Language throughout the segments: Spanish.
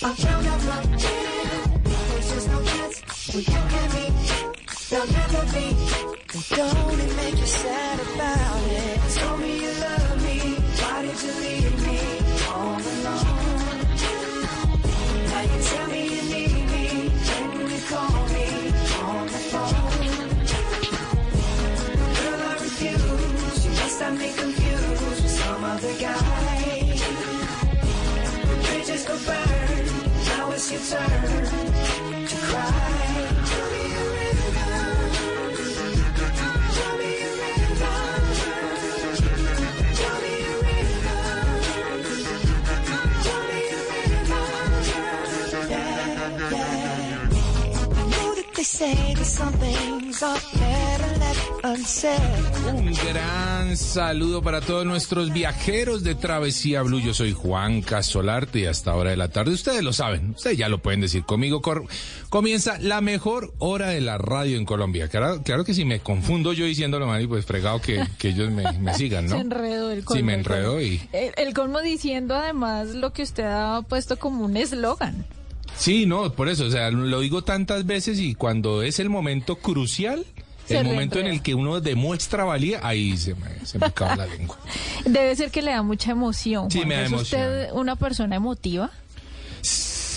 I out no You'll never be. It don't it make you sad about it? Tell me Un gran saludo para todos nuestros viajeros de Travesía Blue. Yo soy Juan Casolarte y hasta hora de la tarde, ustedes lo saben, ustedes ya lo pueden decir conmigo. comienza la mejor hora de la radio en Colombia. Claro, claro que si me confundo yo diciéndolo mal, y pues fregado que, que ellos me, me sigan, ¿no? Se enredó el colmo. Sí, me enredó y... El, el colmo diciendo además lo que usted ha puesto como un eslogan. Sí, no, por eso, o sea, lo digo tantas veces y cuando es el momento crucial, el momento en el que uno demuestra valía, ahí se me, se me acaba la lengua. Debe ser que le da mucha emoción. Sí, Juan. me da ¿Es usted una persona emotiva?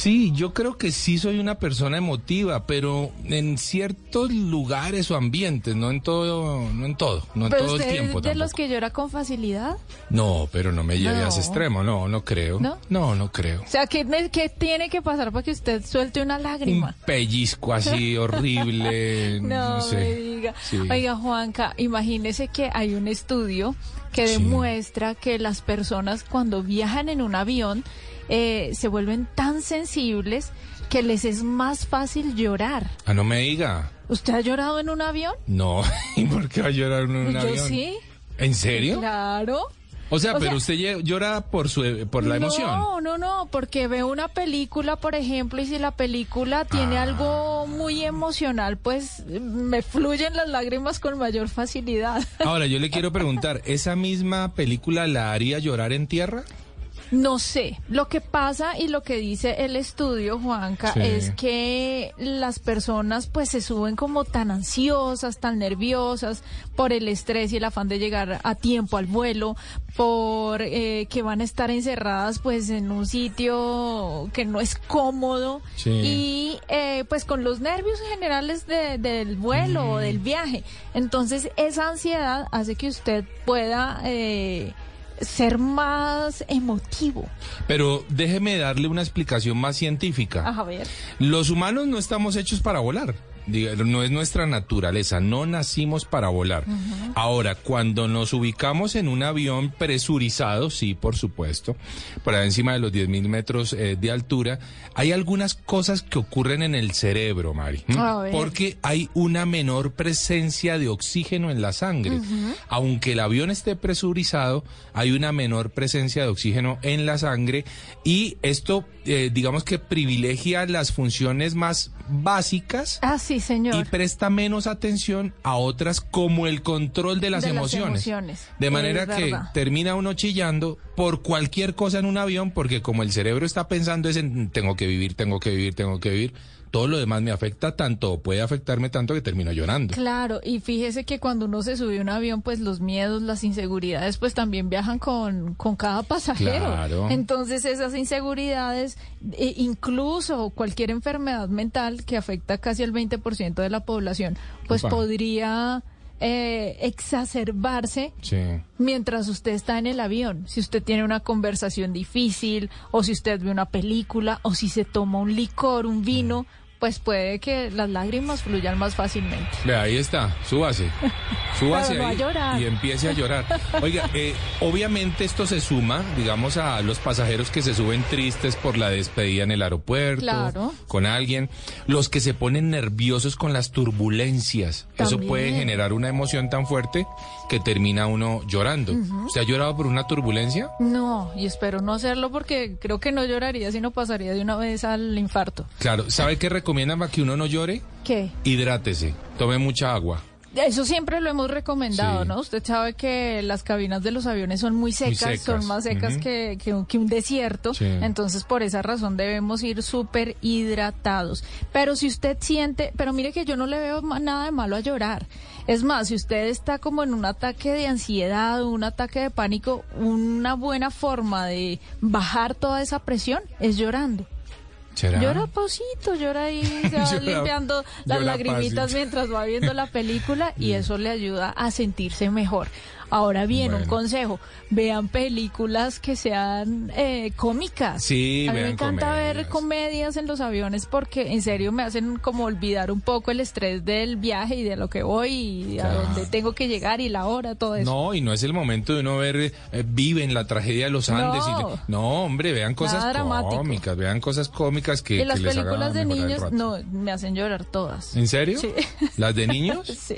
Sí, yo creo que sí soy una persona emotiva, pero en ciertos lugares o ambientes, no en todo, no en todo, no en ¿Pero todo el tiempo es de los que llora con facilidad? No, pero no me lleve a ese extremo, no, no creo. ¿No? No, no creo. O sea, ¿qué, qué tiene que pasar para que usted suelte una Un lágrima? pellizco así horrible, no, No, sé. Sí. Oiga, Juanca, imagínese que hay un estudio que Sí. demuestra que las personas cuando viajan en un avión eh, se vuelven tan sensibles que les es más fácil llorar. Ah, no me diga. ¿Usted ha llorado en un avión? No, ¿y por qué va a llorar en un Yo avión? sí. ¿En serio? Claro. O sea, O pero sea- usted llora por su por la emoción. No, no, no, porque veo una película, por ejemplo, y si la película tiene Ah. algo muy emocional, pues me fluyen las lágrimas con mayor facilidad. Ahora, yo le quiero preguntar, ¿esa misma película la haría llorar en tierra? No sé, lo que pasa y lo que dice el estudio, Juanca, Sí. es que las personas pues se suben como tan ansiosas, tan nerviosas por el estrés y el afán de llegar a tiempo al vuelo, por eh, que van a estar encerradas pues en un sitio que no es cómodo Sí. y eh, pues con los nervios generales de- del vuelo o del viaje. Entonces esa ansiedad hace que usted pueda... eh, ser más emotivo. Pero déjeme darle una explicación más científica. A ver. Los humanos no estamos hechos para volar. No es nuestra naturaleza, no nacimos para volar. Ahora, cuando nos ubicamos en un avión presurizado, sí, por supuesto, por encima de los 10.000 metros eh, de altura, hay algunas cosas que ocurren en el cerebro, Mari. Porque hay una menor presencia de oxígeno en la sangre. Aunque el avión esté presurizado, hay una menor presencia de oxígeno en la sangre y esto, eh, digamos que privilegia las funciones más básicas ¿Ah, sí? Sí, señor. Y presta menos atención a otras como el control de las, De las emociones. De manera Es que termina uno chillando por cualquier cosa en un avión, porque como el cerebro está pensando es en tengo que vivir, tengo que vivir, tengo que vivir, todo lo demás me afecta tanto, o puede afectarme tanto que termino llorando. Claro, y fíjese que cuando uno se sube a un avión, pues los miedos, las inseguridades, pues también viajan con, con cada pasajero. Claro. Entonces esas inseguridades, e incluso cualquier enfermedad mental que afecta casi al 20% de la población, pues podría eh, exacerbarse Sí. mientras usted está en el avión, si usted tiene una conversación difícil, o si usted ve una película, o si se toma un licor, un vino, pues puede que las lágrimas fluyan más fácilmente. Ve, ahí está, súbase. Súbase no ahí y empiece a llorar. Oiga, eh, obviamente esto se suma, digamos, a los pasajeros que se suben tristes por la despedida en el aeropuerto, Claro. con alguien, los que se ponen nerviosos con las turbulencias. Eso puede generar una emoción tan fuerte que termina uno llorando. ¿Usted ha llorado por una turbulencia? No, y espero no hacerlo porque creo que no lloraría, sino pasaría de una vez al infarto. Claro, ¿sabe qué recomiendan para que uno no llore? ¿Qué? Hidrátese, tome mucha agua. Eso siempre lo hemos recomendado, Sí. ¿no? Usted sabe que las cabinas de los aviones son muy secas, secas. son más secas que, que un- que un desierto, Sí. entonces por esa razón debemos ir súper hidratados. Pero si usted siente, pero mire que yo no le veo nada de malo a llorar. Es más, si usted está como en un ataque de ansiedad, un ataque de pánico, una buena forma de bajar toda esa presión es llorando. ¿Será? Llora pausito, llora ahí, se va Llora- limpiando las lagrimitas pasito. mientras va viendo la película y eso le ayuda a sentirse mejor. Ahora bien, un consejo, vean películas que sean eh, cómicas. Sí, A mí me encanta ver comedias. en los aviones porque en serio me hacen como olvidar un poco el estrés del viaje y de lo que voy y a dónde tengo que llegar y la hora, todo eso. No, y no es el momento de uno ver, eh, viven la tragedia de los Andes. y No. le- no hombre, vean cosas cómicas, vean cosas cómicas que, y las que les películas de niños no me hacen llorar todas. ¿En serio? Sí. ¿Las de niños? Sí.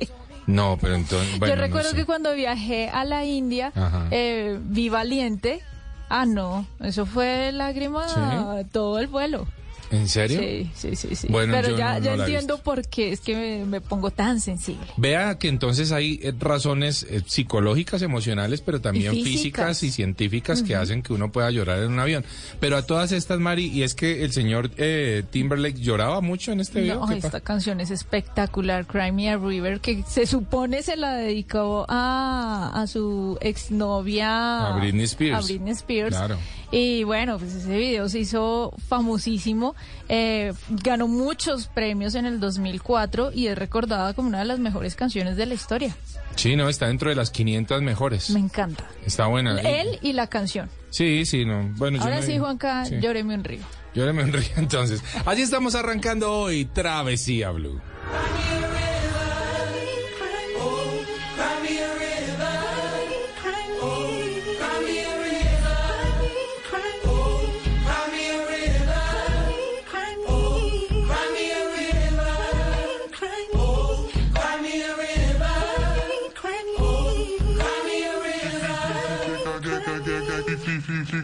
No, pero entonces, bueno, Yo no recuerdo sé. que cuando viajé a la India, eh, vi Valiente. Ah, no, eso fue lágrima ¿Sí? todo el vuelo. ¿En serio? Sí, sí, sí, sí. Bueno, Pero ya, no- ya no entiendo por qué es que me, me pongo tan sensible. Vea que entonces hay eh, razones eh, psicológicas, emocionales, pero también Y físicas. físicas. y científicas que hacen que uno pueda llorar en un avión. Pero a todas estas, Mari, y es que el señor eh, Timberlake lloraba mucho en este avión. No, ¿qué esta canción es espectacular, Cry Me a River, que se supone se la dedicó a, a su exnovia. A Britney Spears. A Britney Spears. Claro. Y bueno, pues ese video se hizo famosísimo, eh, ganó muchos premios en el 2004 y es recordada como una de las mejores canciones de la historia. Sí, no, está dentro de las 500 mejores. Me encanta. Está buena. Él y la canción. Sí, sí, no. Bueno, yo Ahora no- sí, Juanca, sí. llóreme un río. Llóreme un río, entonces. Así estamos arrancando hoy, Travesía Blue.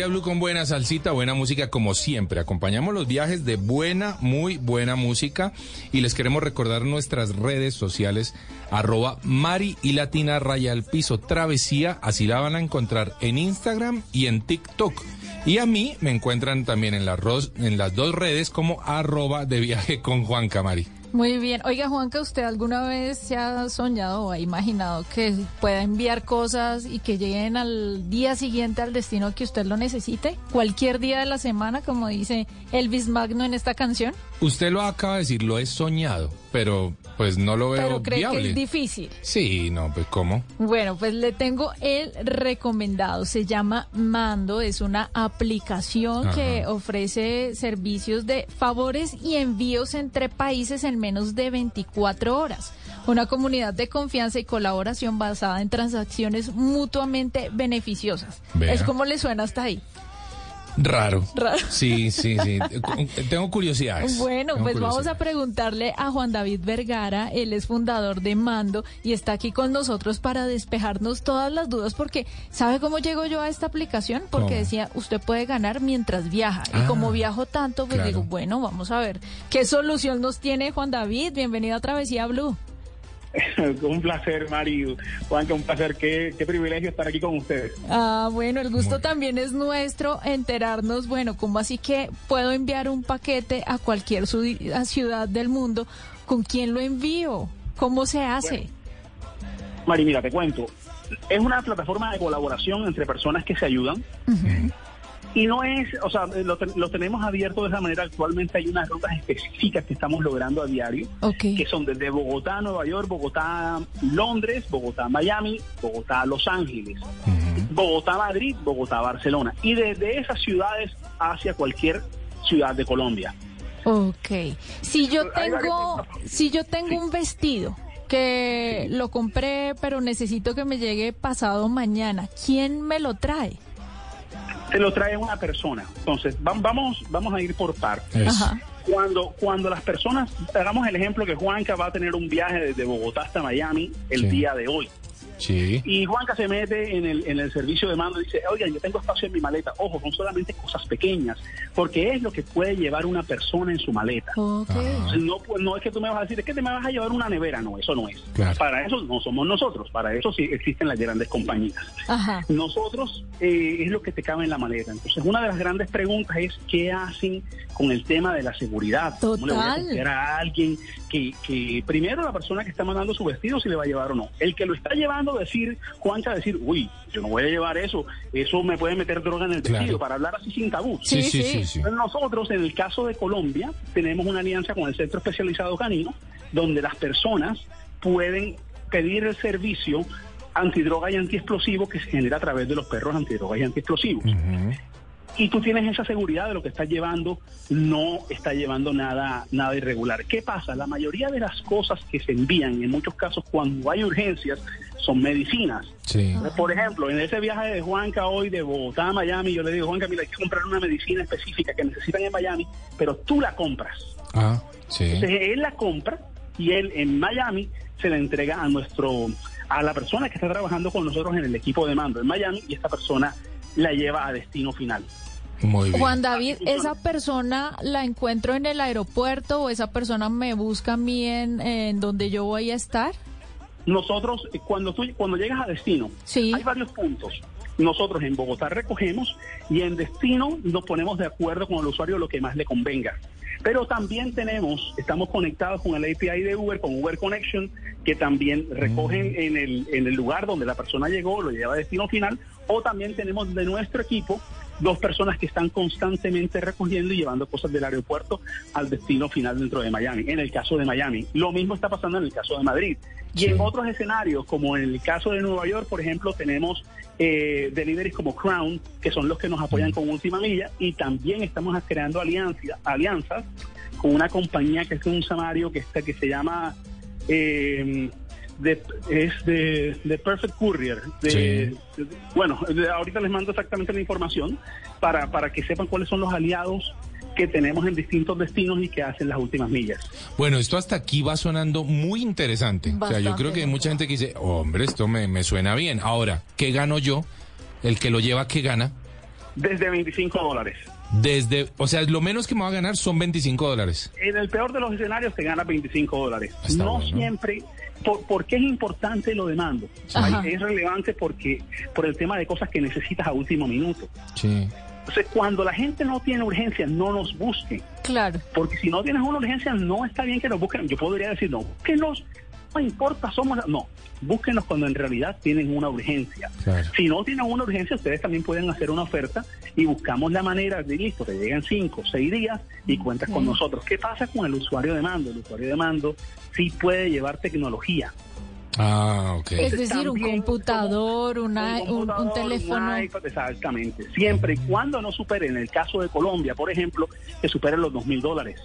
Blue con buena salsita, buena música como siempre. Acompañamos los viajes de buena, muy buena música y les queremos recordar nuestras redes sociales arroba Mari y Latina Raya al Piso Travesía, así la van a encontrar en Instagram y en TikTok. Y a mí me encuentran también en ros- en las dos redes como arroba de viaje con Juan Camari. Muy bien. Oiga, Juanca, ¿usted alguna vez se ha soñado o ha imaginado que pueda enviar cosas y que lleguen al día siguiente al destino que usted lo necesite? Cualquier día de la semana, como dice Elvis Magno en esta canción. Usted lo acaba de decir, lo he soñado, pero pues no lo veo Pero cree viable. que es difícil. Sí, no, pues ¿cómo? Bueno, pues le tengo el recomendado. Se llama Mando. Es una aplicación Ajá. que ofrece servicios de favores y envíos entre países en menos de 24 horas. Una comunidad de confianza y colaboración basada en transacciones mutuamente beneficiosas. Vea. Es como le suena hasta ahí. Raro. Raro. Sí, sí, sí. Tengo curiosidades. Bueno, Tengo pues vamos a preguntarle a Juan David Vergara, él es fundador de Mando y está aquí con nosotros para despejarnos todas las dudas porque ¿sabe cómo llego yo a esta aplicación? Porque ¿Cómo? decía, usted puede ganar mientras viaja y Ah, como viajo tanto, pues claro. digo, bueno, vamos a ver qué solución nos tiene Juan David. Bienvenido a Travesía Blue. un placer, Mari. Juanca, un placer. Qué, qué privilegio estar aquí con ustedes. Ah, bueno, el gusto Muy bien. también es nuestro enterarnos, bueno, ¿cómo así que puedo enviar un paquete a cualquier ciudad del mundo? ¿Con quién lo envío? ¿Cómo se hace? Mari, mira, te cuento. Es una plataforma de colaboración entre personas que se ayudan. Y no es, o sea, lo, te- lo tenemos abierto de esa manera. Actualmente hay unas rutas específicas que estamos logrando a diario, que son desde Bogotá Nueva York, Bogotá Londres, Bogotá Miami, Bogotá Los Ángeles, Bogotá Madrid, Bogotá Barcelona. Y desde esas ciudades hacia cualquier ciudad de Colombia. Ok. Si yo tengo, si yo tengo un vestido que lo compré, pero necesito que me llegue pasado mañana, ¿quién me lo trae? Te lo trae una persona. Entonces, va- vamos, vamos a ir por partes. Ajá. Cuando, cuando las personas, hagamos el ejemplo que Juanca va a tener un viaje desde Bogotá hasta Miami el Sí. día de hoy. Sí. Y Juanca se mete en el, en el servicio de mando y dice, oigan, yo tengo espacio en mi maleta. Ojo, son solamente cosas pequeñas, porque es lo que puede llevar una persona en su maleta. Ok. Entonces, No, pues, no es que tú me vas a decir, es que te me vas a llevar una nevera. No, eso no es. Claro. Para eso no somos nosotros, para eso sí existen las grandes compañías. Ajá. Nosotros eh, es lo que te cabe en la maleta. Entonces, una de las grandes preguntas es qué hacen con el tema de la seguridad. ¿Cómo le voy a Total. confiar a alguien que, que primero la persona que está mandando su vestido si le va a llevar o no? El que lo está llevando decir, Juanca, decir, uy, yo no voy a llevar eso, eso me puede meter droga en el Claro. vestido, para hablar así sin tabú. Sí, Sí, sí, sí. sí, sí. Nosotros, en el caso de Colombia, tenemos una alianza con el Centro Especializado Canino, donde las personas pueden pedir el servicio antidroga y antiexplosivo que se genera a través de los perros antidroga y antiexplosivos. Ujú. Y tú tienes esa seguridad de lo que estás llevando, no está llevando nada, nada irregular. ¿Qué pasa? La mayoría de las cosas que se envían, en muchos casos cuando hay urgencias, son medicinas. Sí. Por ejemplo, en ese viaje de Juanca hoy de Bogotá a Miami, yo le digo, Juanca, mira, hay que comprar una medicina específica que necesitan en Miami, pero tú la compras. Ah, sí. Entonces él la compra y él en Miami se la entrega a nuestro, a la persona que está trabajando con nosotros en el equipo de mando en Miami y esta persona la lleva a destino final. Muy bien. Juan David, ¿esa persona la encuentro en el aeropuerto o esa persona me busca a mí en, en donde yo voy a estar? Nosotros, eh, cuando tú, cuando llegas a destino, Sí. hay varios puntos. Nosotros en Bogotá recogemos y en destino nos ponemos de acuerdo con el usuario lo que más le convenga. Pero también tenemos, estamos conectados con el API de Uber, con Uber Connection, que también recogen en, el, en el lugar donde la persona llegó, lo lleva a destino final, o también tenemos de nuestro equipo dos personas que están constantemente recogiendo y llevando cosas del aeropuerto al destino final dentro de Miami. En el caso de Miami, lo mismo está pasando en el caso de Madrid. Y en otros escenarios, como en el caso de Nueva York, por ejemplo, tenemos eh, deliveries como Crown, que son los que nos apoyan con Última Milla, y también estamos creando alianzas, alianzas con una compañía que es un samario que, está, que se llama... eh, de- es de, de Perfect Courier. De, de- bueno, de- ahorita les mando exactamente la información para, para que sepan cuáles son los aliados que tenemos en distintos destinos y que hacen las últimas millas. Bueno, esto hasta aquí va sonando muy interesante. o sea, yo creo que hay mucha gente que dice, hombre, esto me, me suena bien. Ahora, ¿qué gano yo? El que lo lleva, ¿qué gana? Desde 25 dólares. Desde, o sea, lo menos que me va a ganar son 25 dólares. En el peor de los escenarios te gana 25 dólares. Está no bueno. siempre. Por, ¿Por qué es importante lo de mando? Ajá. Es relevante porque por el tema de cosas que necesitas a último minuto. Sí. Entonces, cuando la gente no tiene urgencia, no nos busquen. Claro. Porque si no tienes una urgencia, no está bien que nos busquen. Yo podría decir, no, búsquenos, no importa, somos... No, búsquenos cuando en realidad tienen una urgencia. Claro. Si no tienen una urgencia, ustedes también pueden hacer una oferta y buscamos la manera de, listo, te llegan cinco, seis días y cuentas con nosotros. ¿Qué pasa con el usuario de mando? El usuario de mando sí puede llevar tecnología. Ah, ok. Es decir, un computador, una, un, computador, teléfono. un iPad, exactamente. Siempre y cuando no supere, en el caso de Colombia, por ejemplo, que supere los dos mil dólares.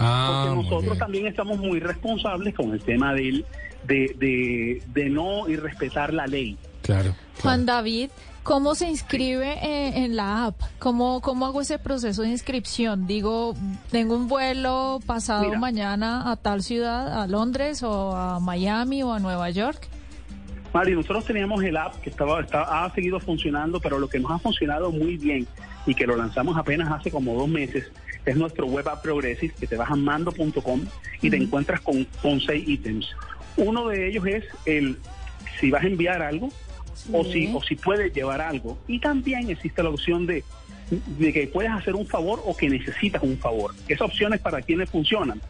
Ah, Porque nosotros también estamos muy responsables con el tema del, de, de, de no irrespetar la ley. Claro. Juan David, ¿cómo se inscribe eh, en la app? ¿Cómo, ¿Cómo hago ese proceso de inscripción? Digo, tengo un vuelo pasado Mira. mañana a tal ciudad, a Londres o a Miami o a Nueva York. Mari, nosotros teníamos el app que estaba, está- ha seguido funcionando, pero lo que nos ha funcionado muy bien y que lo lanzamos apenas hace como dos meses es nuestro web app Progressive, que te vas a mando.com y te encuentras con, con seis ítems. Uno de ellos es el si vas a enviar algo o si o si puedes llevar algo. Y también existe la opción de, de que puedes hacer un favor o que necesitas un favor. Esas opciones para quienes funcionan.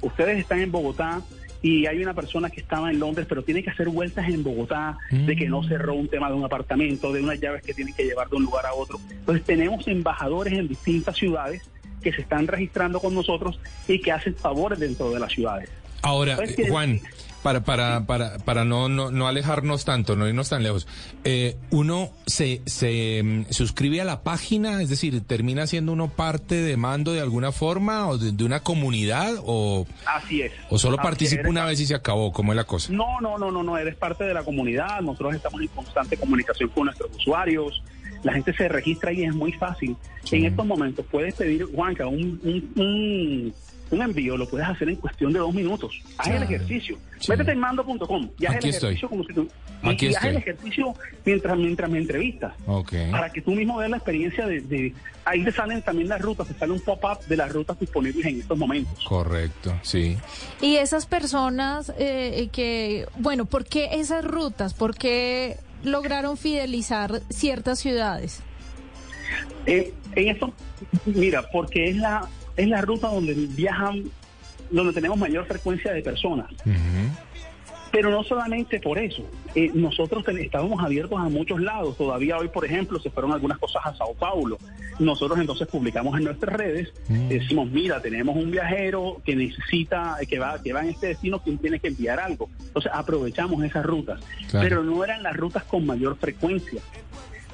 Ustedes están en Bogotá y hay una persona que estaba en Londres, pero tiene que hacer vueltas en Bogotá, de que no cerró un tema de un apartamento, de unas llaves que tienen que llevar de un lugar a otro. Entonces tenemos embajadores en distintas ciudades que se están registrando con nosotros y que hacen favores dentro de las ciudades. Ahora, Pues eh, que- Juan, para, para, para, para no, no, no alejarnos tanto, no irnos tan lejos, eh, uno se, se mm, suscribe a la página, es decir, termina siendo uno parte de mando de alguna forma o de, de una comunidad o, Así es. o solo participa una vez y se acabó, ¿cómo es la cosa? No, no, no, no, no, eres parte de la comunidad, nosotros estamos en constante comunicación con nuestros usuarios, la gente se registra y es muy fácil. En estos momentos puedes pedir, Juanca, un, un, un, un envío, lo puedes hacer en cuestión de dos minutos. Haz el ejercicio. Sí. Métete en mando.com y haz Aquí el estoy. ejercicio como si tú... y- Aquí y haz el ejercicio mientras, mientras me entrevistas. Ok. Para que tú mismo veas la experiencia de, de... Ahí te salen también las rutas, te sale un pop-up de las rutas disponibles en estos momentos. Correcto, sí. Y esas personas eh, que, bueno, ¿por qué esas rutas? ¿Por qué lograron fidelizar ciertas ciudades? Eh, en esto, mira, porque es la es la ruta donde viajan, donde tenemos mayor frecuencia de personas. Ujú. Pero no solamente por eso. Eh, nosotros estábamos abiertos a muchos lados. Todavía hoy, por ejemplo, se fueron algunas cosas a Sao Paulo. Nosotros entonces publicamos en nuestras redes, Mm. decimos, mira, tenemos un viajero que necesita, que va, que va en este destino, quien tiene que enviar algo. Entonces aprovechamos esas rutas. Claro. Pero no eran las rutas con mayor frecuencia.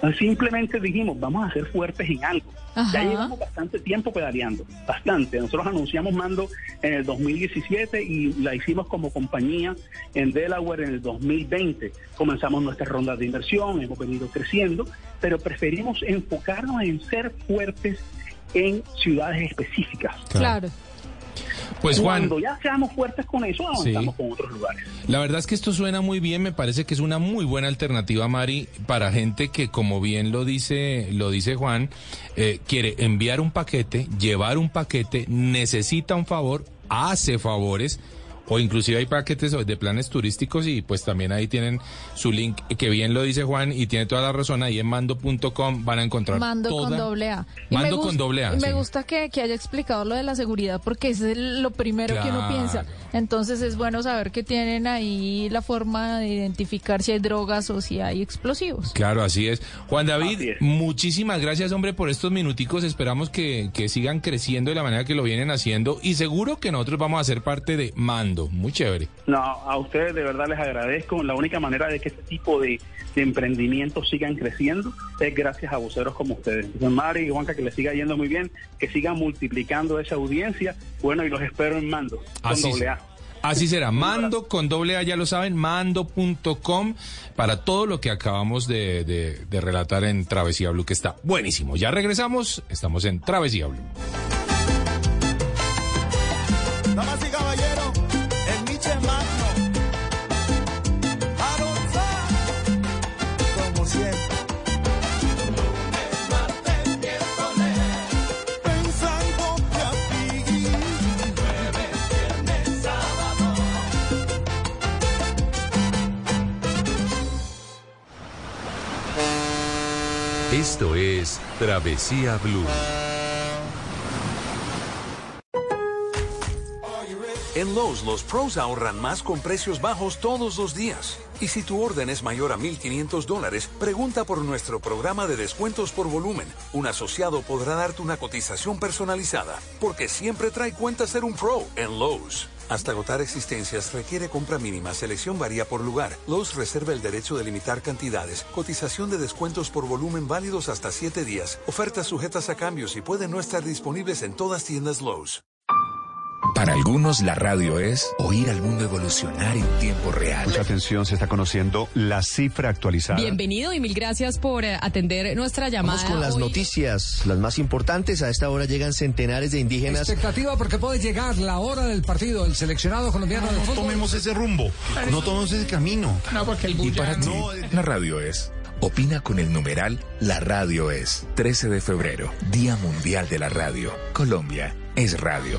Entonces, Simplemente dijimos, vamos a ser fuertes en algo. Ajá. Ya llevamos bastante tiempo pedaleando, bastante. Nosotros anunciamos Mando en el 2017 y la hicimos como compañía en Delaware en el 2020. Comenzamos nuestras rondas de inversión, hemos venido creciendo, pero preferimos enfocarnos en ser fuertes en ciudades específicas. Claro. Pues Juan, Cuando ya seamos fuertes con eso, avanzamos Sí. con otros lugares. La verdad es que esto suena muy bien, me parece que es una muy buena alternativa, Mari, para gente que, como bien lo dice, lo dice Juan, eh, quiere enviar un paquete, llevar un paquete, necesita un favor, hace favores, o inclusive hay paquetes de planes turísticos y pues también ahí tienen su link, que bien lo dice Juan y tiene toda la razón, ahí en mando.com van a encontrar Mando con toda- doble A. Mando me con doble A, y Me sí. gusta que, que haya explicado lo de la seguridad porque es lo primero que uno piensa. Entonces es bueno saber que tienen ahí la forma de identificar si hay drogas o si hay explosivos. Claro, así es. Juan David, es. muchísimas gracias, hombre, por estos minuticos. Esperamos que, que sigan creciendo de la manera que lo vienen haciendo y seguro que nosotros vamos a ser parte de Mando. Muy chévere. No, a ustedes de verdad les agradezco. La única manera de que este tipo de, de emprendimientos sigan creciendo es gracias a voceros como ustedes. Entonces, Mari y Juanca, que les siga yendo muy bien, que sigan multiplicando esa audiencia. Bueno, y los espero en mando, con Así doble será. A. Así será. Mando con doble A, ya lo saben, mando.com para todo lo que acabamos de, de- de relatar en Travesía Blue, que está buenísimo. Ya regresamos, estamos en Travesía Blue. Damas y caballeros, Esto es Travesía Blue. En Lowe's, los pros ahorran más con precios bajos todos los días. Y si tu orden es mayor a 1.500 dólares, pregunta por nuestro programa de descuentos por volumen. Un asociado podrá darte una cotización personalizada, porque siempre trae cuenta ser un pro en Lowe's. Hasta agotar existencias requiere compra mínima, selección varía por lugar. Lowe's reserva el derecho de limitar cantidades, cotización de descuentos por volumen válidos hasta 7 días, ofertas sujetas a cambios y pueden no estar disponibles en todas tiendas Lowe's. Para algunos la radio es oír al mundo evolucionar en tiempo real. Mucha atención, se está conociendo la cifra actualizada. Bienvenido y mil gracias por eh, atender nuestra llamada. Vamos con las hoy. noticias, las más importantes. A esta hora llegan centenares de indígenas. Expectativa porque puede llegar la hora del partido, el seleccionado colombiano de No fútbol. tomemos ese rumbo, no tomemos ese camino. No, porque el Y para ti, No, la radio es. Opina con el numeral La Radio es. 13 de febrero, Día Mundial de la Radio. Colombia es radio.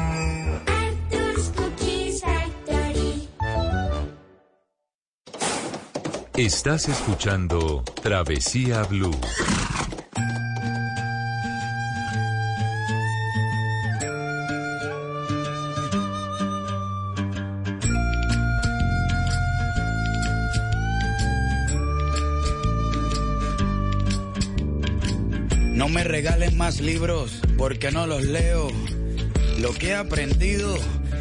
Estás escuchando Travesía Blue. No me regalen más libros porque no los leo. Lo que he aprendido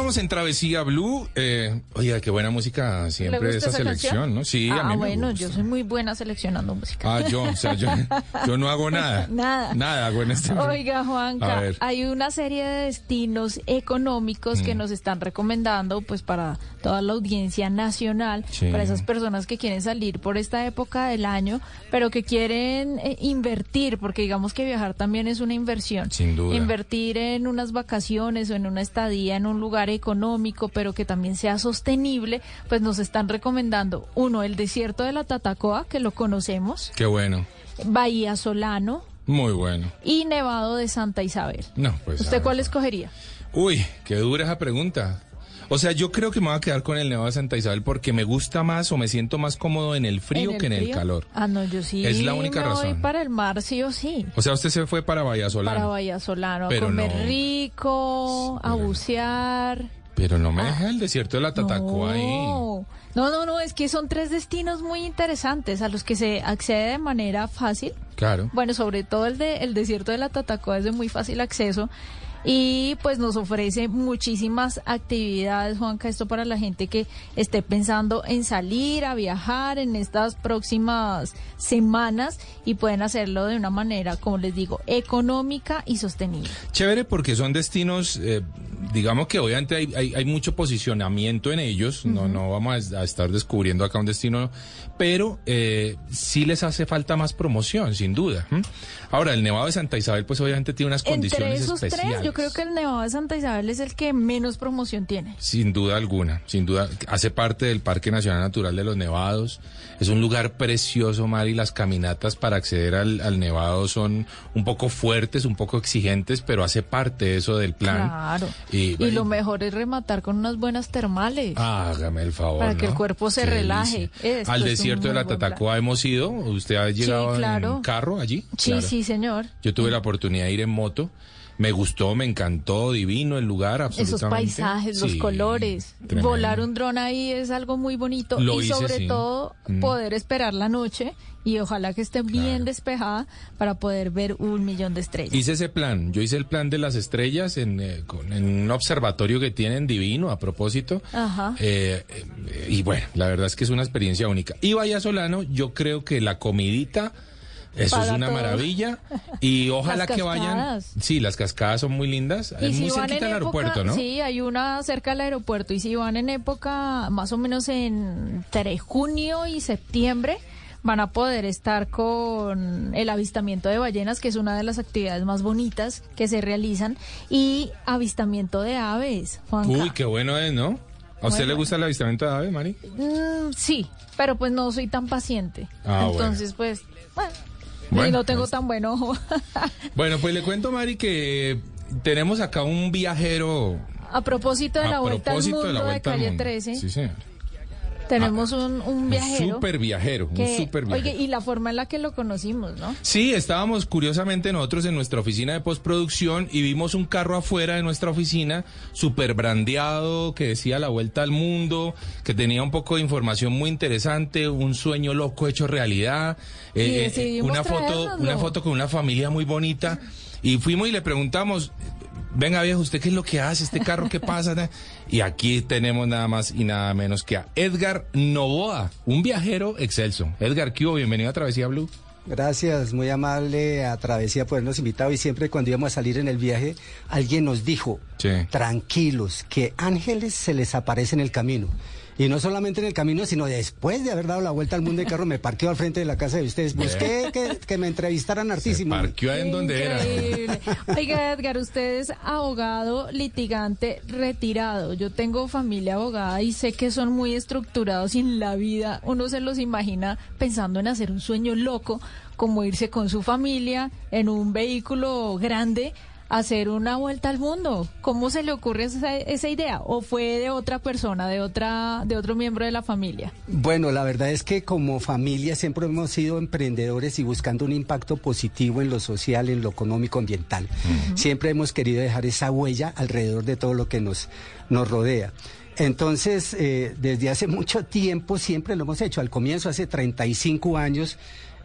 Continuamos en Travesía Blue. Eh, oiga, qué buena música ¿Le siempre gusta esa esa selección, canción? ¿no? Sí, ah, a mí me bueno, gusta. yo soy muy buena seleccionando música. Ah, yo, o sea, yo, yo no hago nada. Nada. Nada hago en este Oiga, Juanca, hay una serie de destinos económicos que Mm. nos están recomendando pues para toda la audiencia nacional, Sí. para esas personas que quieren salir por esta época del año, pero que quieren eh, invertir, porque digamos que viajar también es una inversión. Sin duda. Invertir en unas vacaciones o en una estadía en un lugar económico, pero que también sea sostenible, pues nos están recomendando uno, el desierto de la Tatacoa, que lo conocemos, Qué bueno. Bahía Solano Muy bueno. y Nevado de Santa Isabel. No, pues. ¿Usted cuál escogería? Uy, qué dura esa pregunta. O sea, yo creo que me voy a quedar con el Nevado de Santa Isabel porque me gusta más o me siento más cómodo en el frío ¿En el que en el calor. Ah, no, yo sí. Es la única me voy razón. para el mar, sí o sí. O sea, usted se fue para Bahía Solano. Para Bahía Solano, a comer no. rico, a bucear. Pero no me deja el desierto de la Tatacoa ahí. No. no, no, no, es que son tres destinos muy interesantes a los que se accede de manera fácil. Claro. Bueno, sobre todo el de el desierto de la Tatacoa es de muy fácil acceso y pues nos ofrece muchísimas actividades, Juanca, esto para la gente que esté pensando en salir a viajar en estas próximas semanas y pueden hacerlo de una manera, como les digo, económica y sostenible. Chévere porque son destinos, eh, digamos que obviamente hay, hay, hay mucho posicionamiento en ellos, no, no vamos a, a estar descubriendo acá un destino, pero eh, sí les hace falta más promoción, sin duda. ¿m? Ahora, el Nevado de Santa Isabel, pues obviamente tiene unas Entre condiciones esos especiales. tres, yo creo que el Nevado de Santa Isabel es el que menos promoción tiene. Sin duda alguna, sin duda. Hace parte del Parque Nacional Natural de los Nevados. Es un lugar precioso, Mari. Las caminatas para acceder al, al Nevado son un poco fuertes, un poco exigentes, pero hace parte eso del plan. Claro. Y, Y lo mejor es rematar con unas buenas termales. Hágame el favor. Para que el cuerpo se Qué relaje. Esto Al desierto de la. Tatacoa hemos ido. ¿Usted ha llegado claro. en carro allí? Sí, Claro. sí, señor. Yo tuve la oportunidad de ir en moto. Me gustó, me encantó, divino el lugar, absolutamente. Esos paisajes, los colores. tremendo. Volar un dron ahí es algo muy bonito. Lo y hice, sobre sí. todo, Mm. poder esperar la noche y ojalá que esté bien despejada para poder ver un millón de estrellas. Hice ese plan. Yo hice el plan de las estrellas en, eh, con- en un observatorio que tienen divino, a propósito. Ajá. Eh, eh, y bueno, la verdad es que es una experiencia única. Y Vaya Solano, yo creo que la comidita, eso es una todo. maravilla. Y ojalá que vayan. Sí, las cascadas son muy lindas. Es si muy cerquita del aeropuerto, ¿no? Sí, hay una cerca del aeropuerto. Y si van en época, más o menos entre junio y septiembre, van a poder estar con el avistamiento de ballenas, que es una de las actividades más bonitas que se realizan, y avistamiento de aves, Juanca. Uy, qué bueno es, ¿no? ¿A usted Bueno. le gusta el avistamiento de aves, Mari? Mm, sí, pero pues no soy tan paciente. Ah, bueno. Entonces, pues, bueno, y Bueno, no tengo pues- tan buen ojo. Bueno, pues le cuento, Mari, que tenemos acá un viajero. a propósito de a la vuelta al mundo de la vuelta calle mundo. 13, Sí, señor. Tenemos un, un viajero. Un super viajero, un super viajero. Oye, y la forma en la que lo conocimos, ¿no? Sí, estábamos curiosamente nosotros en nuestra oficina de postproducción y vimos un carro afuera de nuestra oficina, super brandeado, que decía la vuelta al mundo, que tenía un poco de información muy interesante, un sueño loco hecho realidad, eh, eh, una foto, una foto con una familia muy bonita y fuimos y le preguntamos. Venga viejo, ¿usted qué es lo que hace? ¿Este carro qué pasa? Y aquí tenemos nada más y nada menos que a Edgar Novoa, un viajero excelso. Edgar, ¿qué hubo? Bienvenido a Travesía Blue. Gracias, muy amable a Travesía por habernos invitado y siempre cuando íbamos a salir en el viaje alguien nos dijo, Sí. tranquilos, que ángeles se les aparece en el camino. Y no solamente en el camino, sino después de haber dado la vuelta al mundo de carro, me parqueo al frente de la casa de ustedes. Busqué que, que me entrevistaran hartísimo. Parqueó ahí en donde era. Oiga, Edgar, usted es abogado litigante retirado. Yo tengo familia abogada y sé que son muy estructurados y en la vida uno se los imagina pensando en hacer un sueño loco, como irse con su familia en un vehículo grande hacer una vuelta al mundo. ¿Cómo se le ocurre esa, esa idea? ¿O fue de otra persona, de otra, de otro miembro de la familia? Bueno, la verdad es que como familia siempre hemos sido emprendedores y buscando un impacto positivo en lo social, en lo económico, ambiental. Siempre hemos querido dejar esa huella alrededor de todo lo que nos, nos rodea. Entonces, eh, desde hace mucho tiempo siempre lo hemos hecho. Al comienzo, hace 35 años,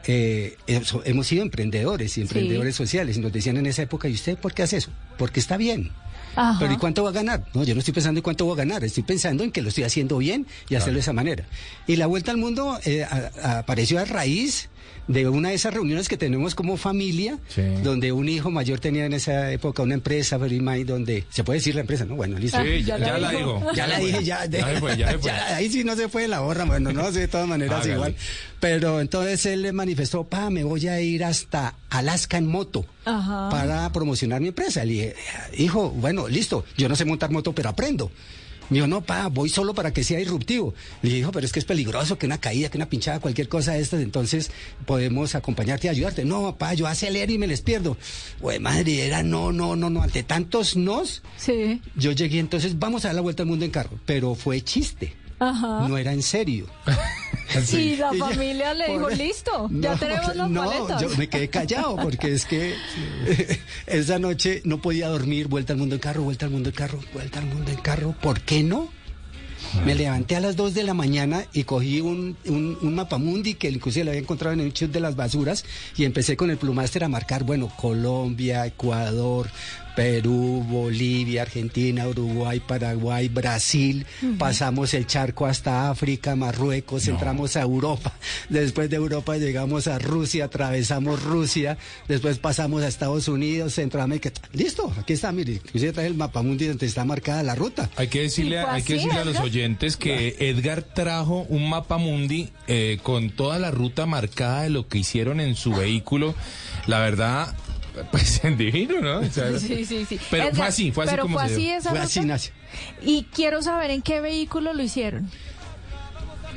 eh, eso- hemos sido emprendedores y emprendedores sociales. Y nos decían en esa época, ¿y usted por qué hace eso? Porque está bien. Ajá. Pero ¿y cuánto va a ganar? No, yo no estoy pensando en cuánto voy a ganar, estoy pensando en que lo estoy haciendo bien y hacerlo de esa manera. Y la vuelta al mundo eh, a- a- apareció a raíz de una de esas reuniones que tenemos como familia, Sí. donde un hijo mayor tenía en esa época una empresa, Very Mind, donde se puede decir la empresa, ¿no? Bueno, listo. Sí, ya- ya la dijo. Ya la dije, ya. Ya se fue, ya se fue. ahí sí no se fue la borra, bueno, no sé, de todas maneras igual. Pero entonces él le manifestó, pa, me voy a ir hasta Alaska en moto Ajá. para promocionar mi empresa. Le dije, hijo, bueno, listo, yo no sé montar moto, pero aprendo. Me dijo, no, pa, voy solo para que sea disruptivo. Le dije, "Hijo, pero es que es peligroso, que una caída, que una pinchada, cualquier cosa de estas, entonces podemos acompañarte y ayudarte. No, pa, yo acelero y me les pierdo. Güey, madre, era no, no, no, no, ante tantos nos, Sí. yo llegué entonces, vamos a dar la vuelta al mundo en carro, pero fue chiste, Ajá. no era en serio. Y la Y ya- familia le dijo, por- listo, ya No, tenemos las no, maletas. yo me quedé callado porque es que esa noche no podía dormir, vuelta al mundo en carro, vuelta al mundo en carro, vuelta al mundo en carro. ¿Por qué no? Me levanté a las 2 de la mañana y cogí un, un, un mapamundi que inclusive lo había encontrado en el chute de las basuras y empecé con el plumáster a marcar, bueno, Colombia, Ecuador, Perú, Bolivia, Argentina, Uruguay, Paraguay, Brasil, pasamos el charco hasta África, Marruecos, entramos a Europa, después de Europa llegamos a Rusia, atravesamos Rusia, después pasamos a Estados Unidos, Centroamérica, listo, aquí está, mire, usted trae el mapa mundial donde está marcada la ruta. Hay que decirle, fue hay que decirle a los oyentes que Edgar trajo un mapa mundi eh, con toda la ruta marcada de lo que hicieron en su vehículo. La verdad, pues divino, ¿no? O sea, Sí, sí, sí. Pero fue así, fue así pero como fue así esa Fue así. Y quiero saber en qué vehículo lo hicieron.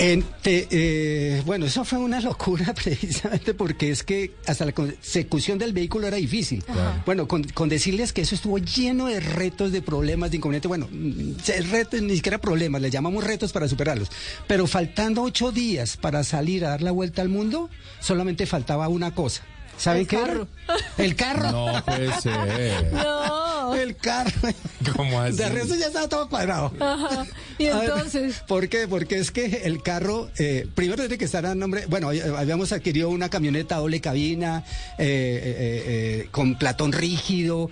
En te- eh, bueno, eso fue una locura precisamente porque es que hasta la consecución del vehículo era difícil. Ajá. Bueno, con, con decirles que eso estuvo lleno de retos, de problemas, de inconvenientes. Bueno, mm, retos, ni siquiera problemas, le llamamos retos para superarlos. Pero faltando ocho días para salir a dar la vuelta al mundo, solamente faltaba una cosa. ¿Saben El qué carro. El carro. No puede ser. No. El carro. ¿Cómo así? De resto ya estaba todo cuadrado. Ajá. Y ver, entonces, ¿Por qué? Porque es que el carro, eh, primero tiene que estar a nombre, bueno, eh, habíamos adquirido una camioneta doble cabina, eh, eh, eh, con platón rígido,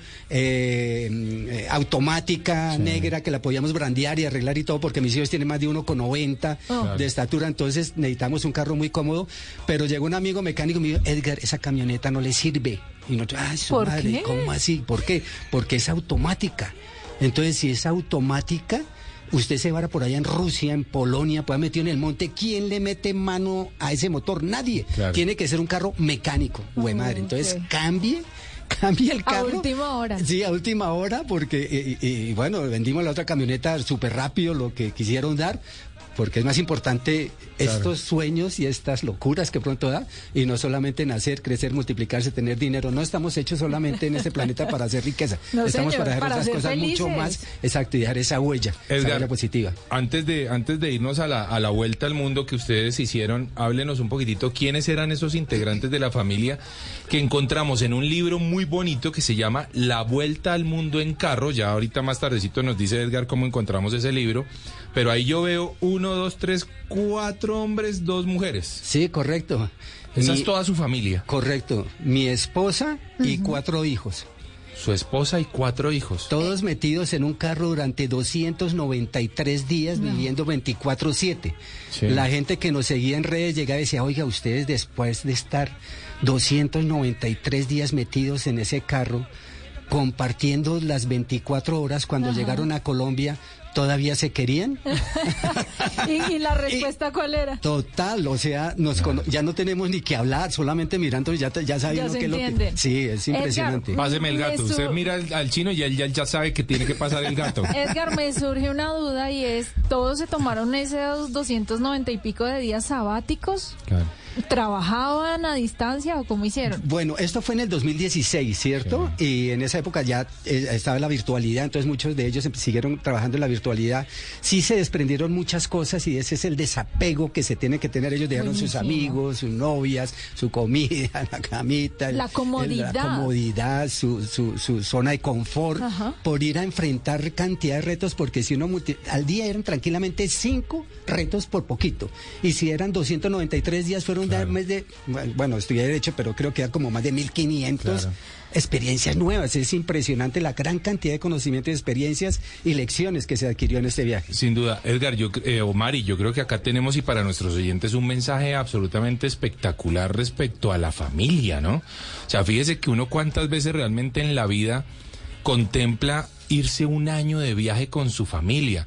automática, negra, que la podíamos brandear y arreglar y todo, porque mis hijos tienen más de 1,90 Oh. de estatura, entonces necesitamos un carro muy cómodo, pero llegó un amigo mecánico y me dijo, Edgar, esa camioneta no le sirve. Y nosotros, ay, su ¿Por madre, qué? ¿cómo así? ¿Por qué? Porque es automática. Entonces, si es automática, usted se va por allá en Rusia, en Polonia, puede metido en el monte. ¿Quién le mete mano a ese motor? Nadie. Claro. Tiene que ser un carro mecánico, güey madre. Entonces, ok. cambie, cambie el a carro. última hora. Sí, a última hora, porque, eh, y, y bueno, vendimos la otra camioneta súper rápido, lo que quisieron dar, porque es más importante estos sueños y estas locuras que pronto da, y no solamente nacer, crecer, multiplicarse, tener dinero. No estamos hechos solamente en este planeta para hacer riqueza, No, estamos señor, para dejar para esas ser cosas mucho más, exacto, y dejar esa huella, esa Edgar. huella positiva. Antes de, antes de irnos a la, a la vuelta al mundo que ustedes hicieron, háblenos un poquitito quiénes eran esos integrantes de la familia que encontramos en un libro muy bonito que se llama La Vuelta al Mundo en Carro. Ya ahorita más tardecito nos dice Edgar cómo encontramos ese libro. Pero ahí yo veo uno, dos, tres, cuatro hombres, dos mujeres. Sí, correcto. Esa Mi- es toda su familia. Correcto. Mi esposa y cuatro hijos. Su esposa y cuatro hijos. Todos metidos en un carro durante 293 días, viviendo 24-7. Sí. La gente que nos seguía en redes llegaba y decía, oiga, ustedes después de estar 293 días metidos en ese carro, compartiendo las 24 horas cuando Ajá. llegaron a Colombia, ¿todavía se querían? ¿Y, y la respuesta cuál era? Total, o sea, nos cono- ya no tenemos ni que hablar, solamente mirando ya, te- ya sabe Ya uno se qué es lo que... entienden. Sí, es Edgar, impresionante. Páseme el gato. su- Usted mira al, al chino y él ya, ya sabe que tiene que pasar el gato. Edgar, me surge una duda y es, ¿todos se tomaron esos 290 y pico de días sabáticos? Claro. ¿Trabajaban a distancia o cómo hicieron? Bueno, esto fue en el 2016, ¿cierto? Y en esa época ya eh, estaba la virtualidad, entonces muchos de ellos siguieron trabajando en la virtualidad. Sí se desprendieron muchas cosas y ese es el desapego que se tiene que tener. Ellos dejaron sus amigos, sus novias, su comida, la camita. La comodidad. el- la comodidad, su, su, su zona de confort, Ajá. por ir a enfrentar cantidad de retos, porque si uno multi- al día eran tranquilamente cinco retos por poquito. Y si eran 293 días, fueron más de, bueno, estudié derecho, pero creo que eran como más de 1500 Claro. experiencias nuevas. Es impresionante la gran cantidad de conocimientos, experiencias y lecciones que se adquirió en este viaje. Sin duda, Edgar, yo, eh, Omar, y yo creo que acá tenemos y para nuestros oyentes un mensaje absolutamente espectacular respecto a la familia, ¿no? O sea, fíjese que uno cuántas veces realmente en la vida contempla irse un año de viaje con su familia.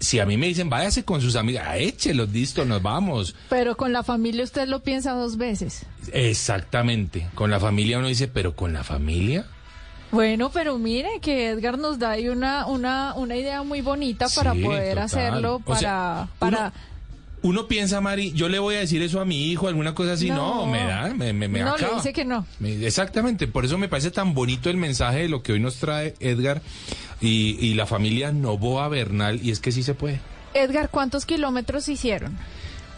Si a mí me dicen, váyase con sus amigas, ah, échelos, listo, nos vamos. Pero con la familia usted lo piensa dos veces. Exactamente. Con la familia uno dice, pero con la familia. Bueno, pero mire que Edgar nos da ahí una, una, una idea muy bonita para Sí, poder total. hacerlo, O para, sea, para Uno piensa, Mari, yo le voy a decir eso a mi hijo, alguna cosa así. No, No. me da, me, me, me no, le dice que no. Me- Exactamente, por eso me parece tan bonito el mensaje de lo que hoy nos trae Edgar y, y la familia Novoa Bernal, y es que sí se puede. Edgar, ¿cuántos kilómetros hicieron?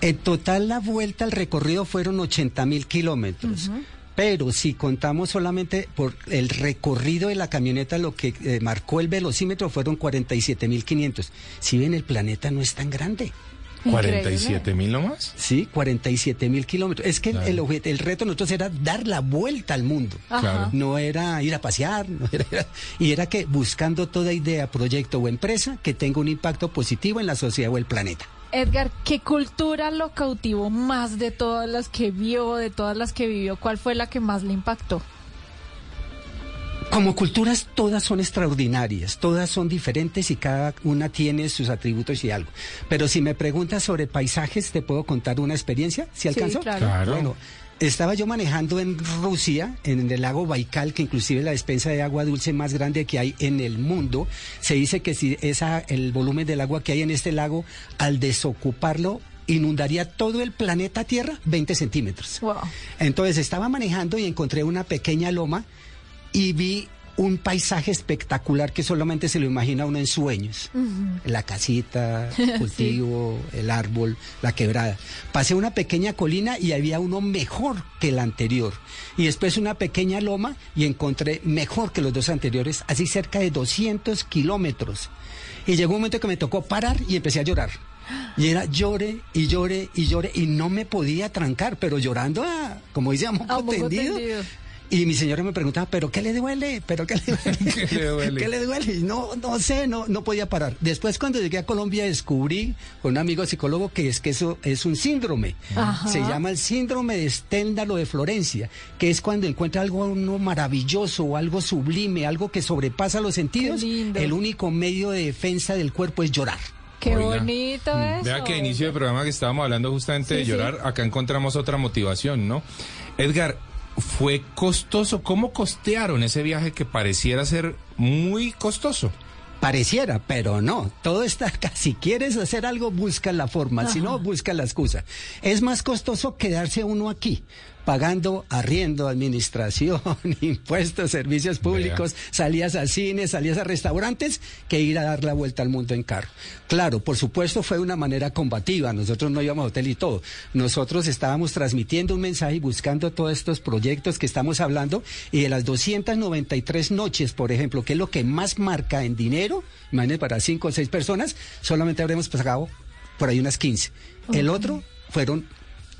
En total la vuelta al recorrido fueron 80 mil kilómetros. Pero si contamos solamente por el recorrido de la camioneta, lo que eh, marcó el velocímetro fueron 47 mil 500. Si ven, el planeta no es tan grande. ¿47 mil nomás? Sí, 47 mil kilómetros. Es que el- el, obje- el reto de nosotros era dar la vuelta al mundo. Ajá. No era ir a pasear, no era- era- y era que buscando toda idea, proyecto o empresa que tenga un impacto positivo en la sociedad o el planeta. Edgar, ¿qué cultura lo cautivó más de todas las que vio, de todas las que vivió? ¿Cuál fue la que más le impactó? Como culturas todas son extraordinarias, todas son diferentes y cada una tiene sus atributos y algo. Pero si me preguntas sobre paisajes, ¿te puedo contar una experiencia? ¿Si Sí, alcanzó? claro. Claro. Bueno, estaba yo manejando en Rusia, en el lago Baikal, que inclusive es la despensa de agua dulce más grande que hay en el mundo. Se dice que si esa, el volumen del agua que hay en este lago, al desocuparlo, inundaría todo el planeta Tierra 20 centímetros. Entonces estaba manejando y encontré una pequeña loma y vi un paisaje espectacular que solamente se lo imagina uno en sueños. La casita, el cultivo, el árbol, la quebrada. Pasé una pequeña colina y había uno mejor que el anterior. Y después una pequeña loma y encontré mejor que los dos anteriores, así cerca de 200 kilómetros. Y llegó un momento que me tocó parar y empecé a llorar. Y era llore y llore y llore y no me podía trancar, pero llorando, a, como dice, a moco A moco tendido. tendido. Y mi señora me preguntaba, ¿pero qué le duele? ¿Pero qué le duele? ¿Qué le duele? ¿Qué le duele? Y no, no sé, no, no podía parar. Después, cuando llegué a Colombia, descubrí con un amigo psicólogo que es que eso es un síndrome. Ajá. Se llama el síndrome de Sténdalo de Florencia, que es cuando encuentra algo uno maravilloso o algo sublime, algo que sobrepasa los sentidos. El único medio de defensa del cuerpo es llorar. Qué Oiga. bonito eso. Vea que inicio del programa que estábamos hablando justamente Sí, de sí. llorar, acá encontramos otra motivación, ¿no? Edgar, fue costoso. ¿Cómo costearon ese viaje que pareciera ser muy costoso? Pareciera, pero no. Todo está acá. Si quieres hacer algo, busca la forma. Si no, busca la excusa. Es más costoso quedarse uno aquí, pagando arriendo, administración, impuestos, servicios públicos, salidas a cines, salidas a restaurantes, que ir a dar la vuelta al mundo en carro. Claro, por supuesto fue una manera combativa. Nosotros no íbamos a hotel y todo. Nosotros estábamos transmitiendo un mensaje y buscando todos estos proyectos que estamos hablando. Y de las 293 noches, por ejemplo, que es lo que más marca en dinero, imagínense para cinco o seis personas, solamente habremos pagado por ahí unas 15. El otro fueron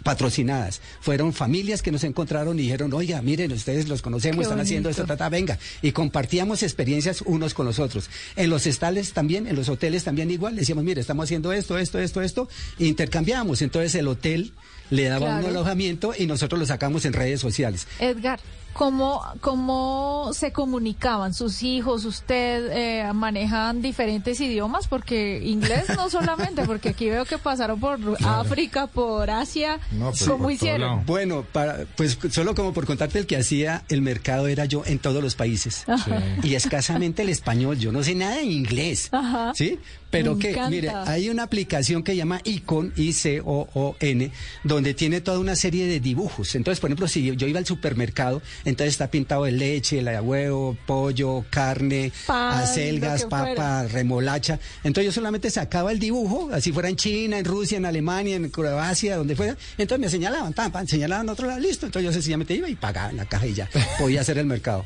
patrocinadas. Fueron familias que nos encontraron y dijeron, oiga, miren, ustedes los conocemos, Qué están haciendo esto, bonito. ta, ta, venga. Y compartíamos experiencias unos con los otros. En los estales también, en los hoteles también igual, decíamos, mire, estamos haciendo esto, esto, esto, esto, e intercambiábamos. Entonces el hotel le daba Claro. un alojamiento y nosotros lo sacamos en redes sociales. Edgar, ¿cómo, ¿cómo se comunicaban sus hijos? ¿Usted eh, manejan diferentes idiomas? Porque inglés no solamente, porque aquí veo que pasaron por África, por Asia. ¿Cómo hicieron? Bueno, para, pues solo como por contarte el que hacía el mercado era yo en todos los países. Ajá. Y escasamente el español. Yo no sé nada de inglés. Ajá. ¿Sí? Pero Me que, encanta. mire, hay una aplicación que llama Icon, I-C-O-O-N, donde tiene toda una serie de dibujos. Entonces, por ejemplo, si yo iba al supermercado, entonces está pintado de leche, de huevo, pollo, carne, Pan, acelgas, papa, fuera. remolacha. Entonces yo solamente sacaba el dibujo, así fuera en China, en Rusia, en Alemania, en Croacia, donde fuera. Entonces me señalaban, pam, señalaban otro lado, listo. Entonces yo sencillamente iba y pagaba en la caja y ya podía hacer el mercado.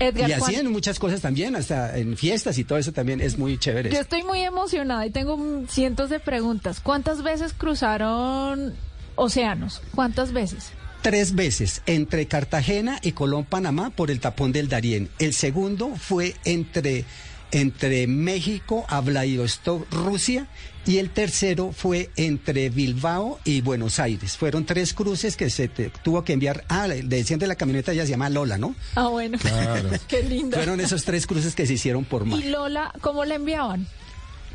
Edgar, y así ¿cuán- en muchas cosas también, hasta en fiestas y todo eso también es muy chévere. Yo estoy muy emocionada y tengo mm, cientos de preguntas. ¿Cuántas veces cruzaron océanos? ¿Cuántas veces? Tres veces entre Cartagena y Colón, Panamá, por el tapón del Darién. El segundo fue entre, entre México a Vladivostok, Rusia. Y el tercero fue entre Bilbao y Buenos Aires. Fueron tres cruces que se te- tuvo que enviar. Ah, le decían de la camioneta, ya se llama Lola, ¿no? Ah, bueno. Qué lindo. Fueron esos tres cruces que se hicieron por mar. ¿Y Lola, cómo la enviaban?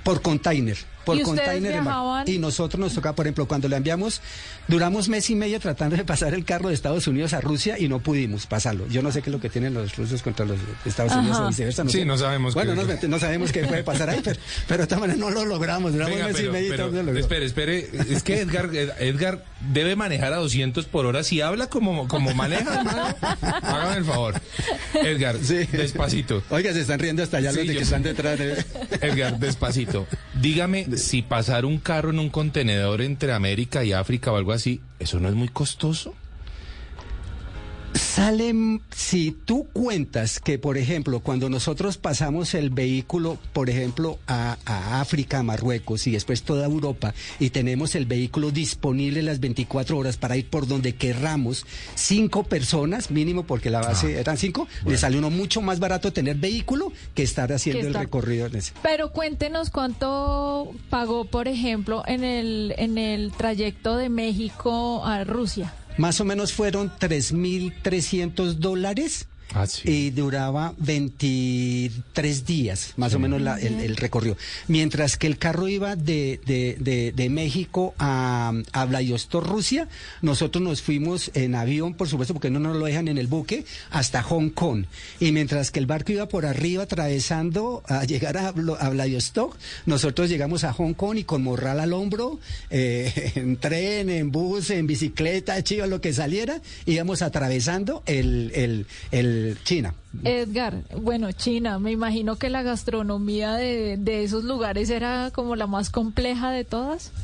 Por container. Por ¿Y container. de mar. Y nosotros nos toca, por ejemplo, cuando le enviamos, duramos mes y medio tratando de pasar el carro de Estados Unidos a Rusia y no pudimos pasarlo. Yo no sé qué es lo que tienen los rusos contra los Estados Unidos Ajá. o viceversa. Sí, sé. no sabemos Bueno, qué- no, no sabemos qué puede pasar ahí, pero, pero de todas maneras no lo logramos. Duramos Venga, mes pero, y medio y pero, todo se logró. espere, espere. Es que Edgar, Edgar debe manejar a 200 por hora. Si habla como, como maneja, hágame el favor. Edgar, despacito. Oiga, se están riendo hasta allá Sí, los de que están detrás de... Edgar, despacito. Dígame si pasar un carro en un contenedor entre América y África o algo así, ¿eso no es muy costoso? Salen, si tú cuentas que, por ejemplo, cuando nosotros pasamos el vehículo, por ejemplo, a, a África, a Marruecos y después toda Europa, y tenemos el vehículo disponible las 24 horas para ir por donde querramos, cinco personas, mínimo porque la base eran cinco, le sale uno mucho más barato tener vehículo que estar haciendo Que el recorrido en ese. Pero cuéntenos cuánto pagó, por ejemplo, en el, en el trayecto de México a Rusia. Más o menos fueron 3.300 dólares. Ah, Y duraba 23 días, más o menos la- el, el recorrido. Mientras que el carro iba de, de, de, de México a, a Vladivostok, Rusia, nosotros nos fuimos en avión, por supuesto, porque no nos lo dejan en el buque, hasta Hong Kong. Y mientras que el barco iba por arriba atravesando a llegar a, a Vladivostok, nosotros llegamos a Hong Kong y con morral al hombro, eh, en tren, en bus, en bicicleta, chiva, lo que saliera, íbamos atravesando el, el, el China. Edgar, bueno, China, me imagino que la gastronomía de, de esos lugares era como la más compleja de todas.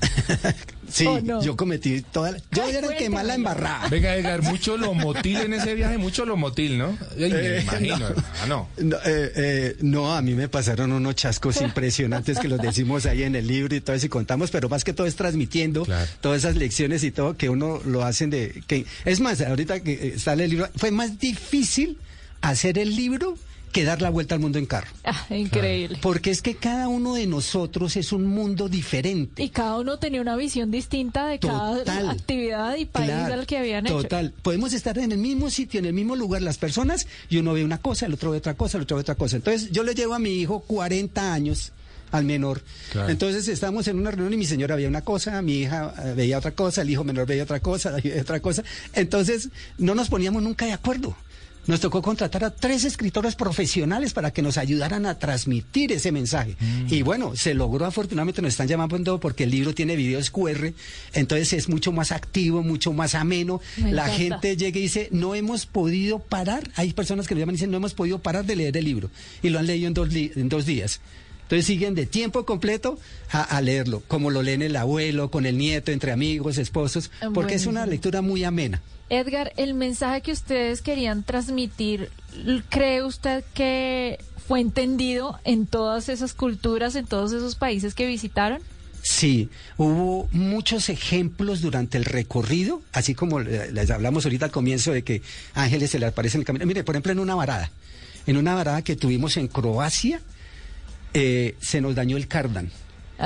Sí, yo cometí toda la- Yo era el que más la embarraba. Venga, Edgar, mucho lomotil en ese viaje, mucho lomotil, ¿no? Ay, me Eh, imagino, no. hermano. No, eh, eh, no, a mí me pasaron unos chascos impresionantes que los decimos ahí en el libro y todo eso y contamos, pero más que todo es transmitiendo todas esas lecciones y todo que uno lo hacen de... que Es más, ahorita que sale el libro, fue más difícil hacer el libro que dar la vuelta al mundo en carro. Ah, increíble. Porque es que cada uno de nosotros es un mundo diferente. Y cada uno tenía una visión distinta de cada Total. actividad y país Claro, al que habían hecho. Total. Podemos estar en el mismo sitio, en el mismo lugar, las personas, y uno ve una cosa, el otro ve otra cosa, el otro ve otra cosa. Entonces, yo le llevo a mi hijo 40 años al menor. Claro. Entonces estamos en una reunión y mi señora veía una cosa, mi hija eh, veía otra cosa, el hijo menor veía otra cosa, veía otra cosa. Entonces, no nos poníamos nunca de acuerdo. Nos tocó contratar a tres escritores profesionales para que nos ayudaran a transmitir ese mensaje. Mm. Y bueno, se logró afortunadamente, nos están llamando porque el libro tiene videos QR, entonces es mucho más activo, mucho más ameno. Me La encanta. gente llega y dice, no hemos podido parar. Hay personas que lo llaman y dicen, no hemos podido parar de leer el libro. Y lo han leído en dos, li- en dos días. Entonces siguen de tiempo completo a, a leerlo, como lo leen el abuelo, con el nieto, entre amigos, esposos, porque es una lectura muy amena. Edgar, el mensaje que ustedes querían transmitir, ¿cree usted que fue entendido en todas esas culturas, en todos esos países que visitaron? Sí, hubo muchos ejemplos durante el recorrido, así como les hablamos ahorita al comienzo de que ángeles se le aparecen en el camino. Mire, por ejemplo, en una varada, en una varada que tuvimos en Croacia, eh, se nos dañó el cardan.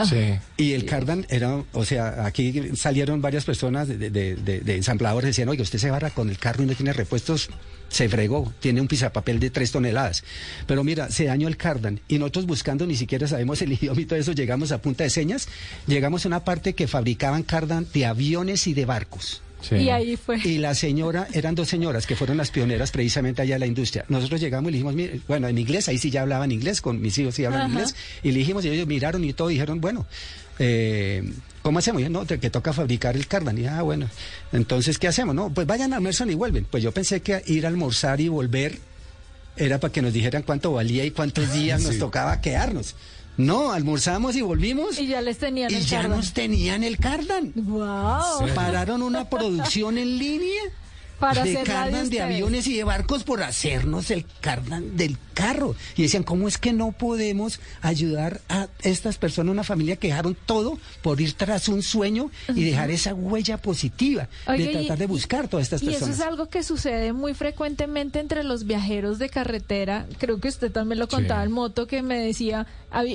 Sí. Y el cardan era, o sea, aquí salieron varias personas de, de, de- de ensambladores, decían, oye, usted se barra con el carro y no tiene repuestos, se fregó, tiene un pisapapel de tres toneladas. Pero mira, se dañó el cardan y nosotros buscando, ni siquiera sabemos el idioma y todo eso, llegamos a punta de señas, llegamos a una parte que fabricaban cardan de aviones y de barcos. Y ahí fue. Y la señora, eran dos señoras que fueron las pioneras precisamente allá de la industria. Nosotros llegamos y le dijimos, mire, bueno, en inglés, ahí sí ya hablaban inglés, con mis hijos sí hablan Ajá. inglés, y le dijimos, y ellos miraron y todo, dijeron, bueno, eh, ¿cómo hacemos? Y yo, no, te- que toca fabricar el cardan. Y ah, bueno, entonces, ¿qué hacemos? No, pues vayan a almuerzan y vuelven. Pues yo pensé que ir a almorzar y volver era para que nos dijeran cuánto valía y cuántos días nos tocaba quedarnos. No, almorzamos y volvimos. Y ya les tenían Y el ya cardan. nos tenían el cardan. ¡Wow! Pararon una producción en línea Para de hacer cardan de aviones y de barcos por hacernos el cardan del carro. Y decían, ¿cómo es que no podemos ayudar a estas personas, una familia que dejaron todo por ir tras un sueño y dejar esa huella positiva de y- tratar de buscar todas estas Y eso personas? es algo que sucede muy frecuentemente entre los viajeros de carretera. Creo que usted también lo contaba Sí. en moto, que me decía,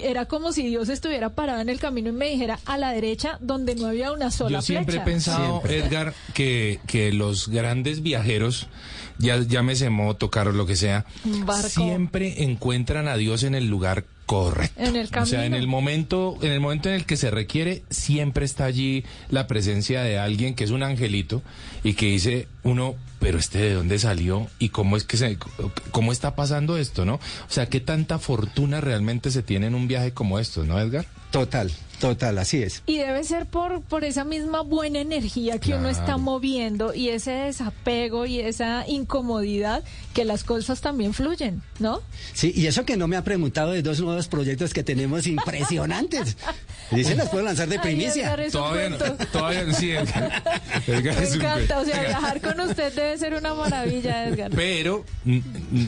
era como si Dios estuviera parado en el camino y me dijera a la derecha donde no había una sola Yo siempre he flecha. pensado, Edgar, que, que los grandes viajeros, ya llámese moto, carro, lo que sea, barco. siempre encuentran a Dios en el lugar correcto. En el O sea, en el momento, en el momento en el que se requiere, siempre está allí la presencia de alguien que es un angelito y que dice uno, pero este de dónde salió y cómo es que se, cómo está pasando esto, ¿no? O sea, qué tanta fortuna realmente se tiene en un viaje como estos, ¿no, Edgar? Total, total, así es. Y debe ser por, por esa misma buena energía que uno está moviendo y ese desapego y esa incomodidad que las cosas también fluyen, ¿no? Sí, y eso que no me ha preguntado de dos nuevos proyectos que tenemos impresionantes. Dice, las puedo lanzar de primicia. Todavía no, todavía no, sí, Edgar. Edgar Me encanta, o sea, viajar con usted debe debe ser una maravilla, Edgar. Pero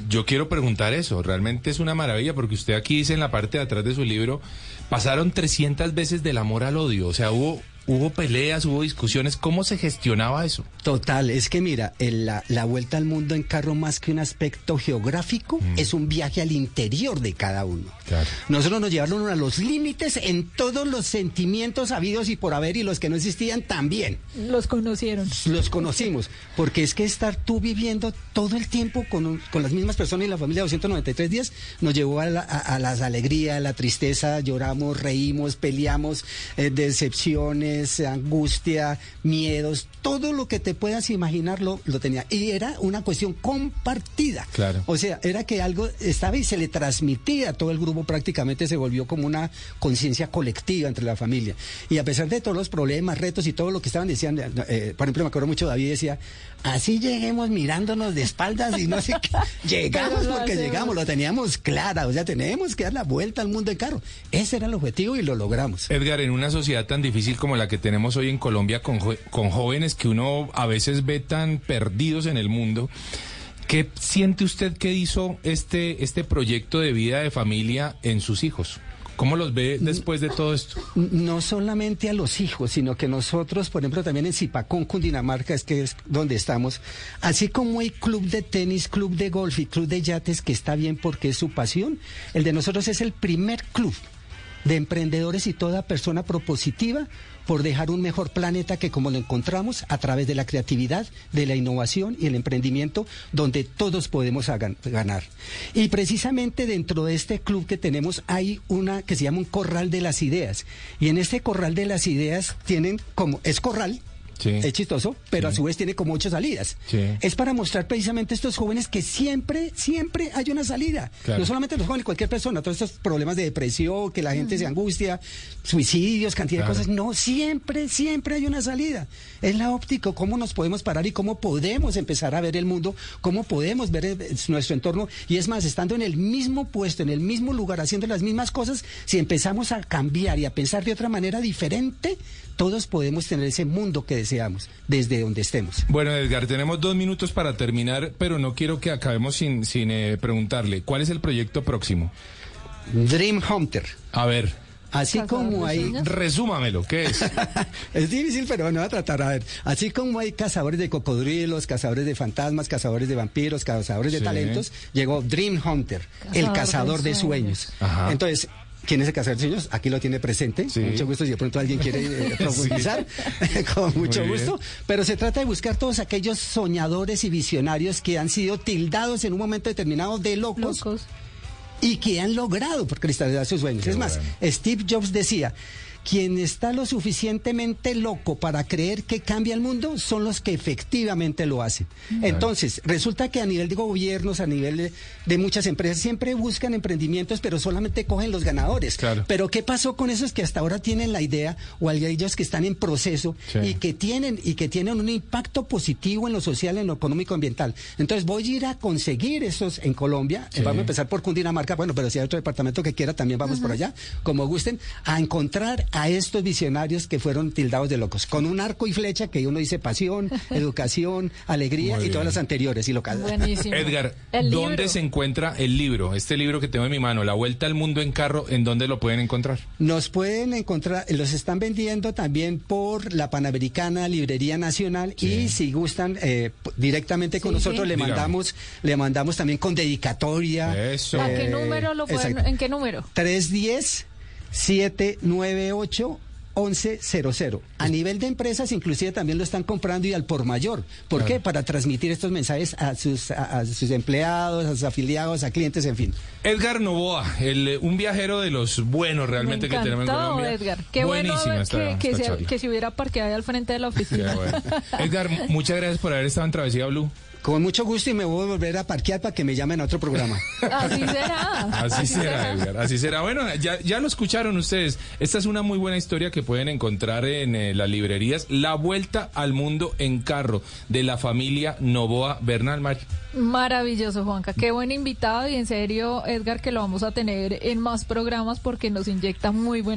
yo quiero preguntar eso, realmente es una maravilla porque usted aquí dice en la parte de atrás de su libro, pasaron 300 veces del amor al odio, o sea, hubo hubo peleas, hubo discusiones, ¿cómo se gestionaba eso? Total, es que mira, el- la, la vuelta al mundo en carro más que un aspecto geográfico es un viaje al interior de cada uno. Nosotros nos llevaron a los límites en todos los sentimientos habidos y por haber y los que no existían también. Los conocieron. Los conocimos, porque es que estar tú viviendo todo el tiempo con, un- con las mismas personas y la familia de 293 días nos llevó a, la- a- a las alegrías, a la tristeza, lloramos, reímos, peleamos, eh, decepciones, angustia, miedos, todo lo que te puedas imaginar lo, lo tenía. Y era una cuestión compartida. Claro. O sea, era que algo estaba y se le transmitía a todo el grupo, prácticamente se volvió como una conciencia colectiva entre la familia. Y a pesar de todos los problemas, retos y todo lo que estaban diciendo, eh, por ejemplo, me acuerdo mucho David decía, así lleguemos mirándonos de espaldas y no sé qué. Llegamos porque hacemos. llegamos, lo teníamos clara, o sea, tenemos que dar la vuelta al mundo de carro. Ese era el objetivo y lo logramos. Edgar, en una sociedad tan difícil como la que tenemos hoy en Colombia, con, con jóvenes que uno a veces ve tan perdidos en el mundo, ¿qué siente usted que hizo este, este proyecto de vida de familia en sus hijos? ¿Cómo los ve después de todo esto? No solamente a los hijos, sino que nosotros, por ejemplo, también en Zipacón, Cundinamarca, es que es donde estamos, así como hay club de tenis, club de golf y club de yates, que está bien porque es su pasión, el de nosotros es el primer club de emprendedores y toda persona propositiva por dejar un mejor planeta que como lo encontramos a través de la creatividad, de la innovación y el emprendimiento, donde todos podemos ganar. Y precisamente dentro de este club que tenemos hay una que se llama un corral de las ideas. Y en este corral de las ideas tienen como, es corral, es chistoso, pero a su vez tiene como ocho salidas. Sí. Es para mostrar precisamente a estos jóvenes que siempre, siempre hay una salida. Claro. No solamente los jóvenes, cualquier persona, todos estos problemas de depresión, que la gente se angustia, suicidios, cantidad Claro. de cosas. No, siempre, siempre hay una salida. Es la óptica, cómo nos podemos parar y cómo podemos empezar a ver el mundo, cómo podemos ver eh, nuestro entorno. Y es más, estando en el mismo puesto, en el mismo lugar, haciendo las mismas cosas, si empezamos a cambiar y a pensar de otra manera diferente, todos podemos tener ese mundo que deseamos, desde donde estemos. Bueno, Edgar, tenemos dos minutos para terminar, pero no quiero que acabemos sin, sin eh, preguntarle, ¿cuál es el proyecto próximo? Dream Hunter. A ver. Así como hay... Resúmamelo, ¿qué es? Es difícil, pero bueno, voy a tratar. A ver, así como hay cazadores de cocodrilos, cazadores de fantasmas, cazadores de vampiros, cazadores de talentos, llegó Dream Hunter, el Cazador de cazador de sueños. sueños. Ajá. Entonces, ¿quién es el cazador de sueños? Aquí lo tiene presente. Con mucho gusto, si de pronto alguien quiere eh, profundizar, con mucho Muy bien. gusto. Pero se trata de buscar todos aquellos soñadores y visionarios que han sido tildados en un momento determinado de locos y que han logrado por cristalizar sus sueños. Qué es más, Steve Jobs decía, quien está lo suficientemente loco para creer que cambia el mundo son los que efectivamente lo hacen. Entonces, resulta que a nivel de gobiernos, a nivel de, de muchas empresas, siempre buscan emprendimientos, pero solamente cogen los ganadores. Pero ¿qué pasó con esos que hasta ahora tienen la idea o aquellos que están en proceso Sí. y que tienen y que tienen un impacto positivo en lo social, en lo económico, ambiental? Entonces voy a ir a conseguir esos en Colombia. Sí. Vamos a empezar por Cundinamarca, bueno, pero si hay otro departamento que quiera, también vamos por allá, como gusten, a encontrar a estos visionarios que fueron tildados de locos, con un arco y flecha que uno dice pasión, educación, alegría Muy y todas las anteriores. Y lo Buenísimo. Edgar, El ¿dónde libro. se encuentra el libro? Este libro que tengo en mi mano, La Vuelta al Mundo en Carro, ¿en dónde lo pueden encontrar? Nos pueden encontrar, los están vendiendo también por la Panamericana Librería Nacional y si gustan eh, directamente con Sí, nosotros sí. le Dígame. mandamos, le mandamos también con dedicatoria. Eso. ¿A qué Eh, número lo pueden, en qué número? 310 798 1100. A nivel de empresas, inclusive también lo están comprando y al por mayor. ¿Por Claro. qué? Para transmitir estos mensajes a sus, a, a sus empleados, a sus afiliados, a clientes, en fin. Edgar Novoa, el, eh, un viajero de los buenos realmente Me que tenemos en Colombia. Edgar. Qué bueno Buenísima haber- esta, que, que esta se, charla. que se hubiera parqueado ahí al frente de la oficina. bueno. Edgar, muchas gracias por haber estado en Travesía Blue. Con mucho gusto y me voy a volver a parquear para que me llamen a otro programa. Así será. Así será, Edgar, así será. Bueno, ya, ya lo escucharon ustedes. Esta es una muy buena historia que pueden encontrar en eh, las librerías. La Vuelta al Mundo en Carro, de la familia Novoa Bernal Mar. Maravilloso, Juanca. Qué buen invitado y en serio, Edgar, que lo vamos a tener en más programas porque nos inyecta muy buen